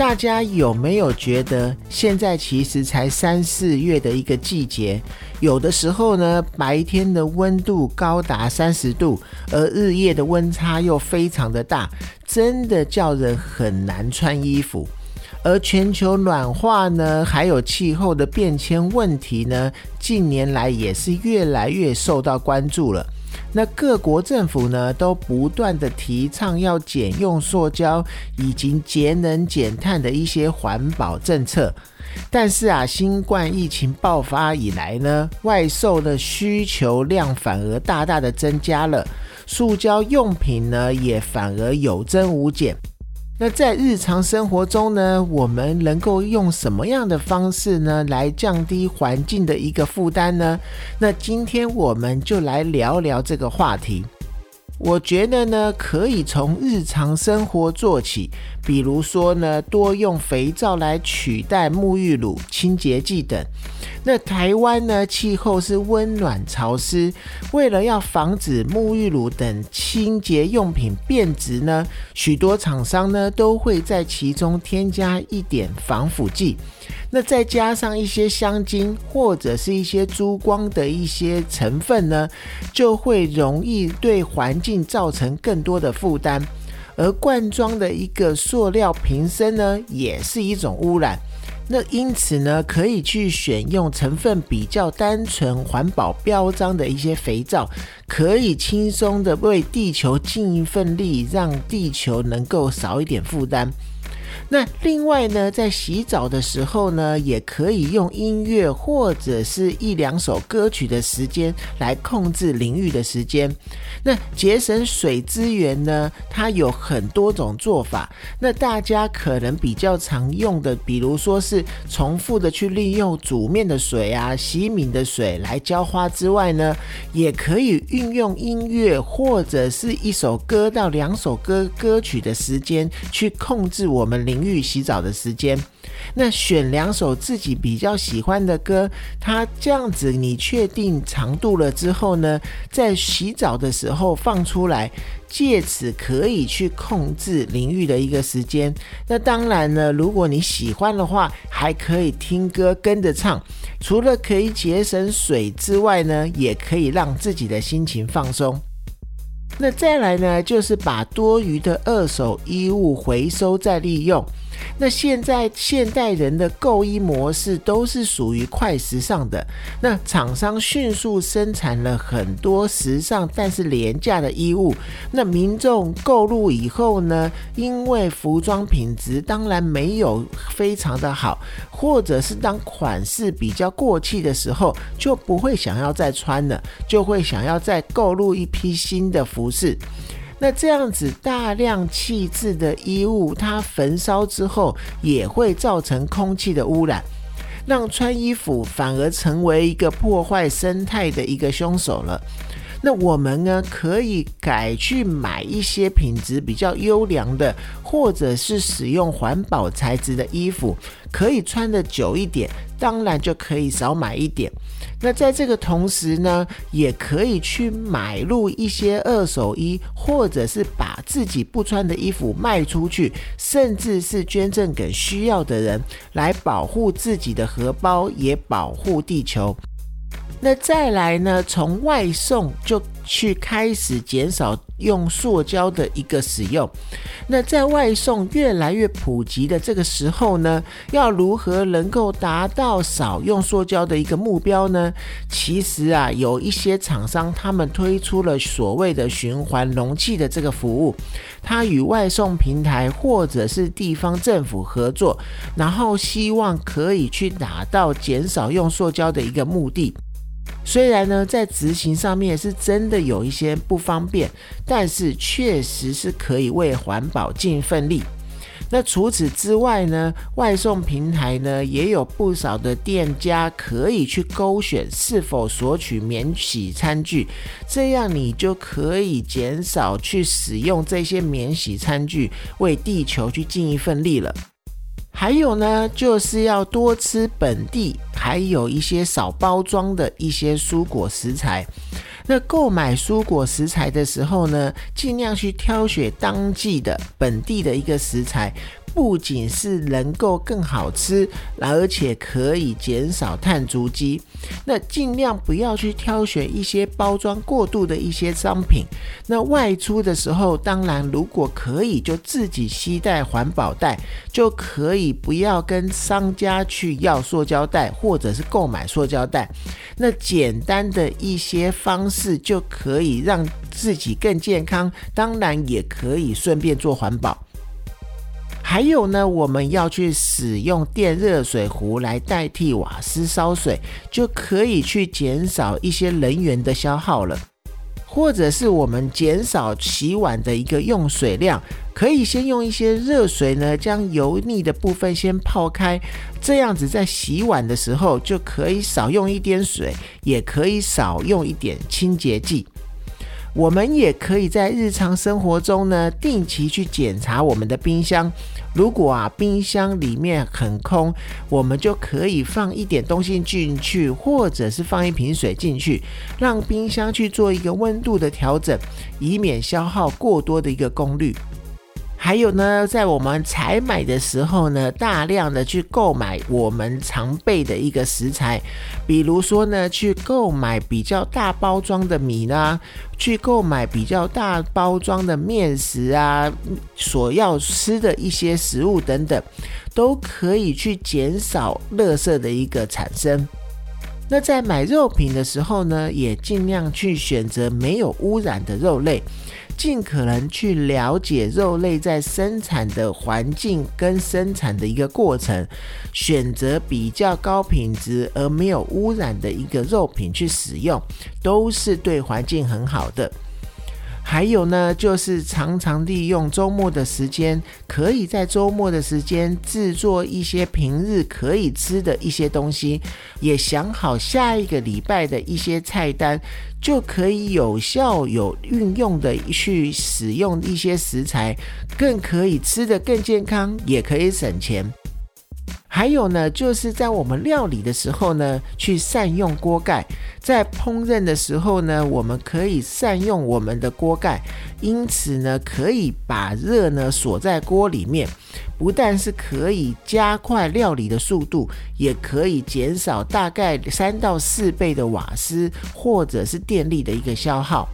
大家有没有觉得，现在其实才三四月的一个季节，有的时候呢，白天的温度高达三十度，而日夜的温差又非常的大，真的叫人很难穿衣服。而全球暖化呢，还有气候的变迁问题呢，近年来也是越来越受到关注了。那各国政府呢，都不断的提倡要减用塑胶以及节能减碳的一些环保政策，但是啊，新冠疫情爆发以来呢，外售的需求量反而大大的增加了，塑胶用品呢也反而有增无减。那在日常生活中呢，我们能够用什么样的方式呢，来降低环境的一个负担呢？那今天我们就来聊聊这个话题。我觉得呢，可以从日常生活做起，比如说呢，多用肥皂来取代沐浴乳、清洁剂等。那台湾呢，气候是温暖潮湿，为了要防止沐浴乳等清洁用品变质呢，许多厂商呢都会在其中添加一点防腐剂。那再加上一些香精或者是一些珠光的一些成分呢，就会容易对环境造成更多的负担。而罐装的一个塑料瓶身呢，也是一种污染。那因此呢，可以去选用成分比较单纯、环保标章的一些肥皂，可以轻松的为地球尽一份力，让地球能够少一点负担。那另外呢，在洗澡的时候呢，也可以用音乐或者是一两首歌曲的时间来控制淋浴的时间。那节省水资源呢，它有很多种做法。那大家可能比较常用的，比如说是重复的去利用煮面的水啊、洗米的水来浇花之外呢，也可以运用音乐或者是一首歌到两首歌歌曲的时间去控制我们淋。浴洗澡的时间，那选两首自己比较喜欢的歌，它这样子你确定长度了之后呢，在洗澡的时候放出来，借此可以去控制淋浴的一个时间。那当然呢，如果你喜欢的话，还可以听歌跟着唱，除了可以节省水之外呢，也可以让自己的心情放松。那再来呢，就是把多余的二手衣物回收再利用。那现在现代人的购衣模式都是属于快时尚的，那厂商迅速生产了很多时尚但是廉价的衣物，那民众购入以后呢，因为服装品质当然没有非常的好，或者是当款式比较过气的时候，就不会想要再穿了，就会想要再购入一批新的服饰。那这样子大量弃置的衣物，它焚烧之后也会造成空气的污染，让穿衣服反而成为一个破坏生态的一个凶手了。那我们呢，可以改去买一些品质比较优良的，或者是使用环保材质的衣服，可以穿的久一点，当然就可以少买一点。那在这个同时呢，也可以去买入一些二手衣，或者是把自己不穿的衣服卖出去，甚至是捐赠给需要的人，来保护自己的荷包，也保护地球。那再来呢？从外送就去开始减少用塑胶的一个使用。那在外送越来越普及的这个时候呢，要如何能够达到少用塑胶的一个目标呢？其实啊，有一些厂商他们推出了所谓的循环容器的这个服务，它与外送平台或者是地方政府合作，然后希望可以去达到减少用塑胶的一个目的。虽然呢，在执行上面是真的有一些不方便，但是确实是可以为环保尽一份力。那除此之外呢，外送平台呢也有不少的店家可以去勾选是否索取免洗餐具，这样你就可以减少去使用这些免洗餐具，为地球去尽一份力了。还有呢，就是要多吃本地，还有一些少包装的一些蔬果食材。那购买蔬果食材的时候呢，尽量去挑选当季的本地的一个食材。不仅是能够更好吃，而且可以减少碳足迹。那尽量不要去挑选一些包装过度的一些商品。那外出的时候，当然如果可以，就自己携带环保袋，就可以不要跟商家去要塑胶袋，或者是购买塑胶袋。那简单的一些方式就可以让自己更健康，当然也可以顺便做环保。还有呢，我们要去使用电热水壶来代替瓦斯烧水，就可以去减少一些能源的消耗了。或者是我们减少洗碗的一个用水量，可以先用一些热水呢，将油腻的部分先泡开，这样子在洗碗的时候就可以少用一点水，也可以少用一点清洁剂。我们也可以在日常生活中呢，定期去检查我们的冰箱。如果啊，冰箱里面很空，我们就可以放一点东西进去，或者是放一瓶水进去，让冰箱去做一个温度的调整，以免消耗过多的一个功率。还有呢，在我们采买的时候呢，大量的去购买我们常备的一个食材，比如说呢，去购买比较大包装的米啦，去购买比较大包装的面食啊，所要吃的一些食物等等，都可以去减少垃圾的一个产生。那在买肉品的时候呢，也尽量去选择没有污染的肉类。尽可能去了解肉类在生产的环境跟生产的一个过程，选择比较高品质而没有污染的一个肉品去使用，都是对环境很好的。还有呢，就是常常利用周末的时间，可以在周末的时间制作一些平日可以吃的一些东西，也想好下一个礼拜的一些菜单，就可以有效有运用的去使用一些食材，更可以吃得更健康，也可以省钱。还有呢，就是在我们料理的时候呢，去善用锅盖。在烹饪的时候呢，我们可以善用我们的锅盖，因此呢，可以把热呢锁在锅里面，不但是可以加快料理的速度，也可以减少大概三到四倍的瓦斯或者是电力的一个消耗。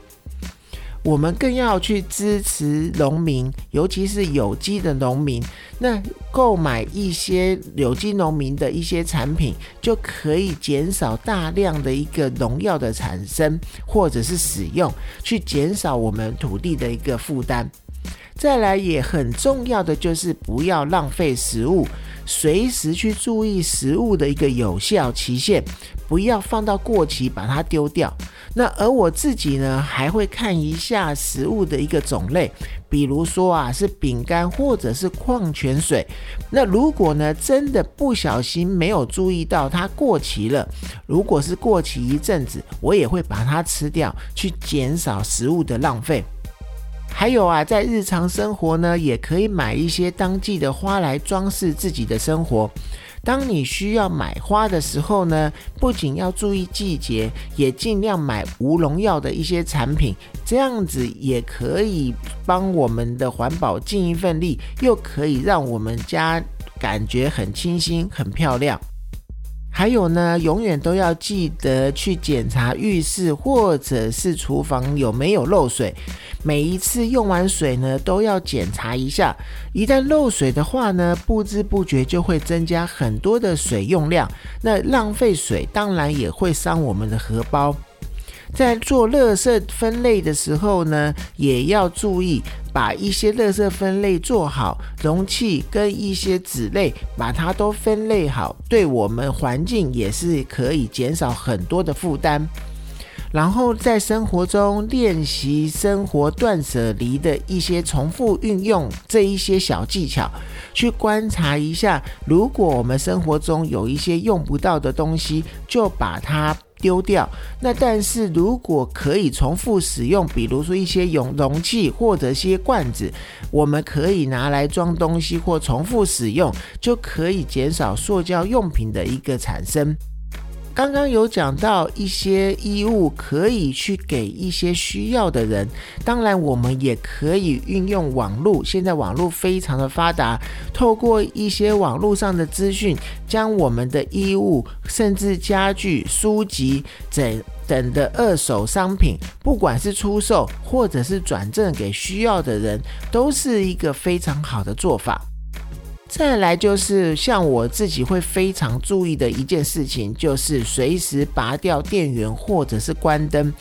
我们更要去支持农民，尤其是有机的农民。那购买一些有机农民的一些产品，就可以减少大量的一个农药的产生或者是使用，去减少我们土地的一个负担。再来也很重要的就是不要浪费食物，随时去注意食物的一个有效期限，不要放到过期把它丢掉。那而我自己呢，还会看一下食物的一个种类，比如说啊是饼干或者是矿泉水。那如果呢真的不小心没有注意到它过期了，如果是过期一阵子，我也会把它吃掉，去减少食物的浪费。还有啊，在日常生活呢，也可以买一些当季的花来装饰自己的生活。当你需要买花的时候呢，不仅要注意季节，也尽量买无农药的一些产品，这样子也可以帮我们的环保尽一份力，又可以让我们家感觉很清新、很漂亮。还有呢，永远都要记得去检查浴室或者是厨房有没有漏水。每一次用完水呢，都要检查一下。一旦漏水的话呢，不知不觉就会增加很多的水用量。那浪费水，当然也会伤我们的荷包。在做垃圾分类的时候呢，也要注意把一些垃圾分类做好，容器跟一些纸类把它都分类好，对我们环境也是可以减少很多的负担。然后在生活中练习生活断舍离的一些重复运用这一些小技巧，去观察一下，如果我们生活中有一些用不到的东西，就把它。丢掉。那但是如果可以重复使用，比如说一些容容器或者些罐子，我们可以拿来装东西或重复使用，就可以减少塑胶用品的一个产生。刚刚有讲到一些衣物可以去给一些需要的人，当然我们也可以运用网络。现在网络非常的发达，透过一些网络上的资讯，将我们的衣物、甚至家具、书籍等等的二手商品，不管是出售或者是转赠给需要的人，都是一个非常好的做法。再来就是像我自己会非常注意的一件事情，就是随时拔掉电源或者是关灯，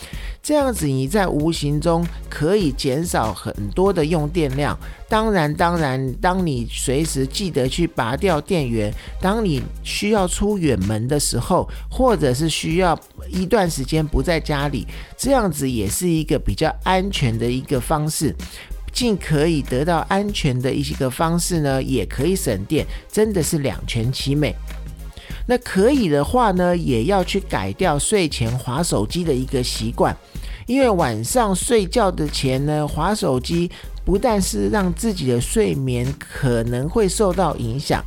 这样子你在无形中可以减少很多的用电量。当然，当然，当你随时记得去拔掉电源，当你需要出远门的时候，或者是需要一段时间不在家里，这样子也是一个比较安全的一个方式。尽可以得到安全的一些个方式呢，也可以省电，真的是两全其美。那可以的话呢，也要去改掉睡前划手机的一个习惯，因为晚上睡觉的前呢，划手机不但是让自己的睡眠可能会受到影响。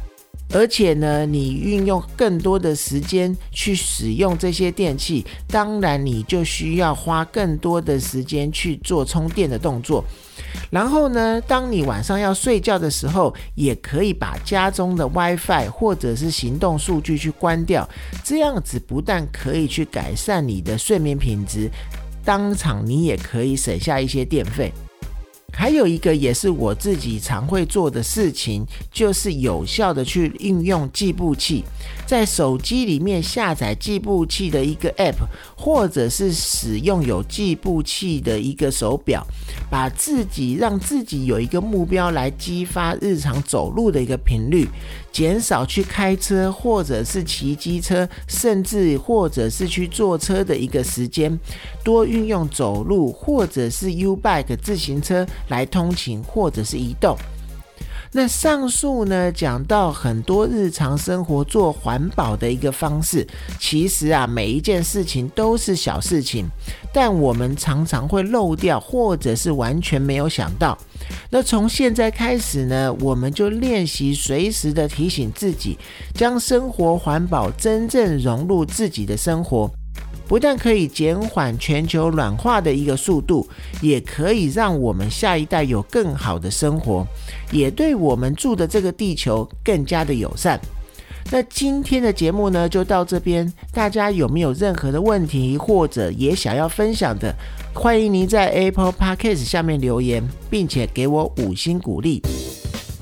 而且呢，你运用更多的时间去使用这些电器，当然你就需要花更多的时间去做充电的动作。然后呢，当你晚上要睡觉的时候，也可以把家中的 WiFi 或者是行动数据去关掉，这样子不但可以去改善你的睡眠品质，当场你也可以省下一些电费。还有一个也是我自己常会做的事情，就是有效的去运用计步器，在手机里面下载计步器的一个 App，或者是使用有计步器的一个手表，把自己让自己有一个目标来激发日常走路的一个频率，减少去开车或者是骑机车，甚至或者是去坐车的一个时间，多运用走路或者是 U Bike 自行车。来通勤或者是移动。那上述呢讲到很多日常生活做环保的一个方式，其实啊每一件事情都是小事情，但我们常常会漏掉，或者是完全没有想到。那从现在开始呢，我们就练习随时的提醒自己，将生活环保真正融入自己的生活。不但可以减缓全球暖化的一个速度，也可以让我们下一代有更好的生活，也对我们住的这个地球更加的友善。那今天的节目呢，就到这边。大家有没有任何的问题，或者也想要分享的，欢迎您在 Apple Podcast 下面留言，并且给我五星鼓励。